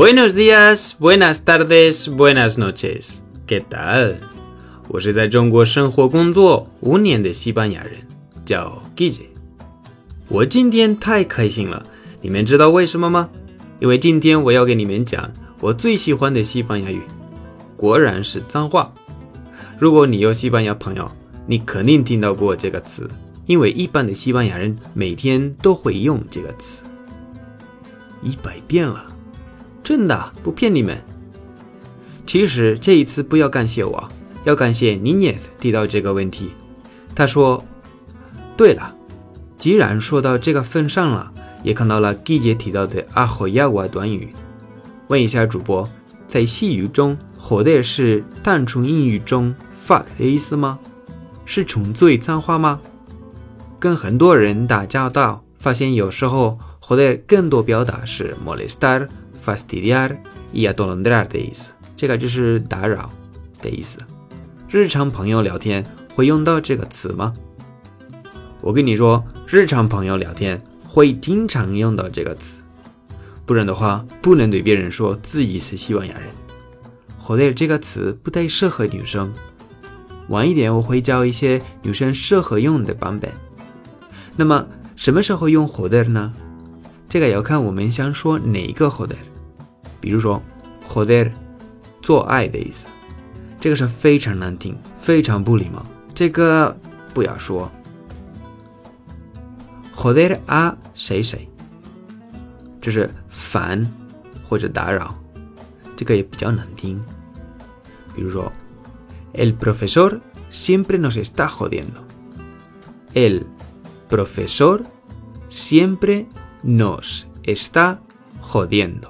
Buenos días, buenas tardes, buenas noches. ¿Qué tal? 我是在中国生活工作五年的西班牙人，叫 Gigi。我今天太开心了，你们知道为什么吗？因为今天我要给你们讲我最喜欢的西班牙语，果然是脏话。如果你有西班牙朋友，你肯定听到过这个词，因为一般的西班牙人每天都会用这个词，一百遍了，真的不骗你们。其实这一次不要感谢我，要感谢妮妮提到这个问题。他说：“对了，既然说到这个份上了，也看到了 G 姐提到的阿霍亚瓦短语，问一下主播，在西语中 “joder” 是单纯英语中 “fuck” 的意思吗？是纯粹脏话吗？跟很多人打交道，发现有时候 “joder” 更多表达是 “molestar”、“fastidiar” y “atolondrar” 的意思，这个就是打扰的意思。日常朋友聊天会用到这个词吗？我跟你说，日常朋友聊天会经常用到这个词，不然的话，不能对别人说自己是西班牙人。joder 这个词不太适合女生。晚一点我会教一些女生适合用的版本。那么什么时候用 h o d e r 呢？这个要看我们想说哪一个 h o d e r。比如说 joder，做爱的意思，这个是非常难听，非常不礼貌，这个不要说。joder a 谁谁，就是烦或者打扰，这个也比较难听。比如说。El profesor siempre nos está jodiendo. El profesor siempre nos está jodiendo.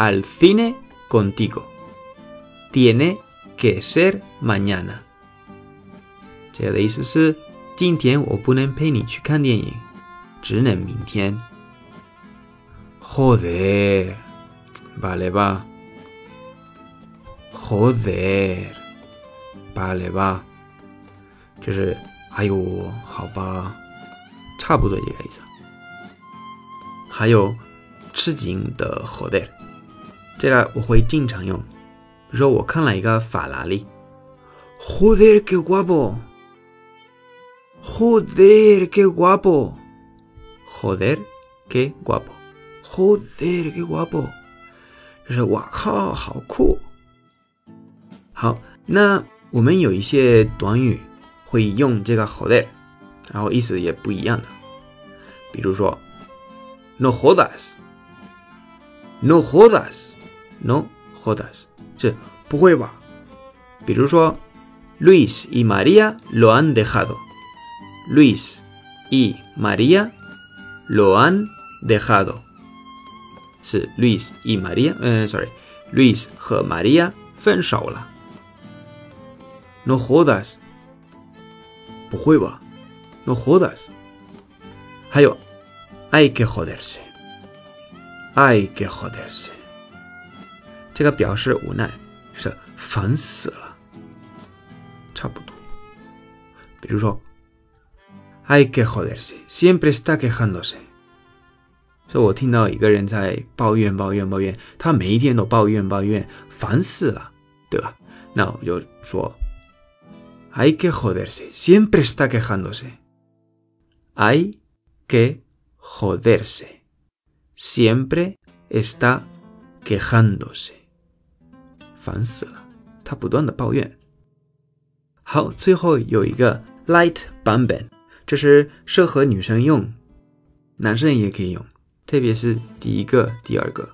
al cine contigo. Tiene que ser mañana. 这个的意思是，今天我不能陪你去看电影，只能明天。Joder, vale va. joder，罢了吧，就是哎呦，好吧，差不多这个意思。还有吃惊的 joder， 这个我会经常用。比如说我看了一个法拉利，joder que guapo，joder que guapo，joder que guapo，joder que guapo，就是哇靠，好酷。好，那我们有一些短语会用这个 joder，然后意思也不一样的。比如说，no jodas，no jodas，这不会吧？比如说，Luis y María lo han dejado，Luis y María lo han dejado，是 Luis y María，嗯，sorry，Luis 和 María 分手了。No jodas，不会吧？No jodas。还有，hay que joderse，hay que joderse。这个表示无奈，是烦死了，差不多。比如说，hay que joderse，siempre está quejándose。说我听到一个人在抱怨、抱怨、抱怨，他每一天都抱怨、抱怨，烦死了，对吧？那我就说。Hay que joderse. Siempre está quejándose. Hay que joderse. Siempre está quejándose. 烦死了，他不断的抱怨。好，最后有一个 light 版本，这是适合女生用，男生也可以用，特别是第一个、第二个、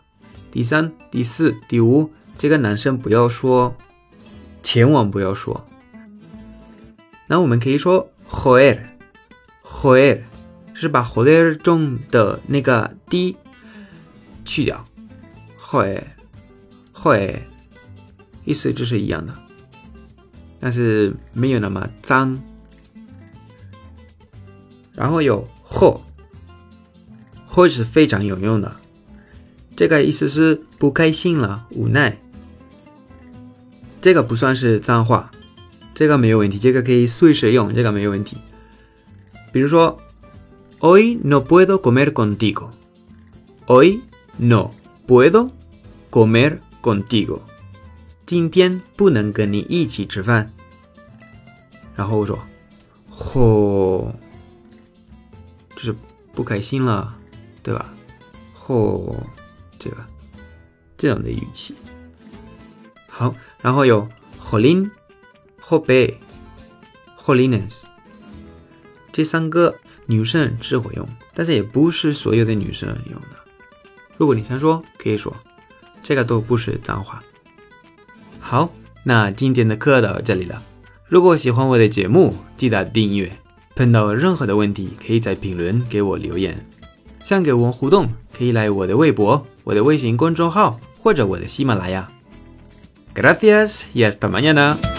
第三、第四、第五，这个男生不要说，千万不要说。那我们可以说 joder，joder 是把 joder 中的那个 d 去掉，会会，意思就是一样的，但是没有那么脏。然后有后，后是非常有用的，这个意思是不开心了、无奈。这个不算是脏话，这个没有问题，这个可以随时用，这个没有问题。比如说，Hoy no puedo comer contigo. Hoy no puedo comer contigo. 今天不能跟你一起吃饭。然后我说，吼，就是不开心了，对吧？吼，这个这样的语气。好，然后有 Holin、后背、Holiness 这三个女生是会用，但是也不是所有的女生用的。如果你想说，可以说，这个都不是脏话。好，那今天的课到这里了。如果喜欢我的节目，记得订阅。碰到任何的问题，可以在评论给我留言。想跟我互动，可以来我的微博、我的微信公众号或者我的喜马拉雅。Gracias y hasta mañana.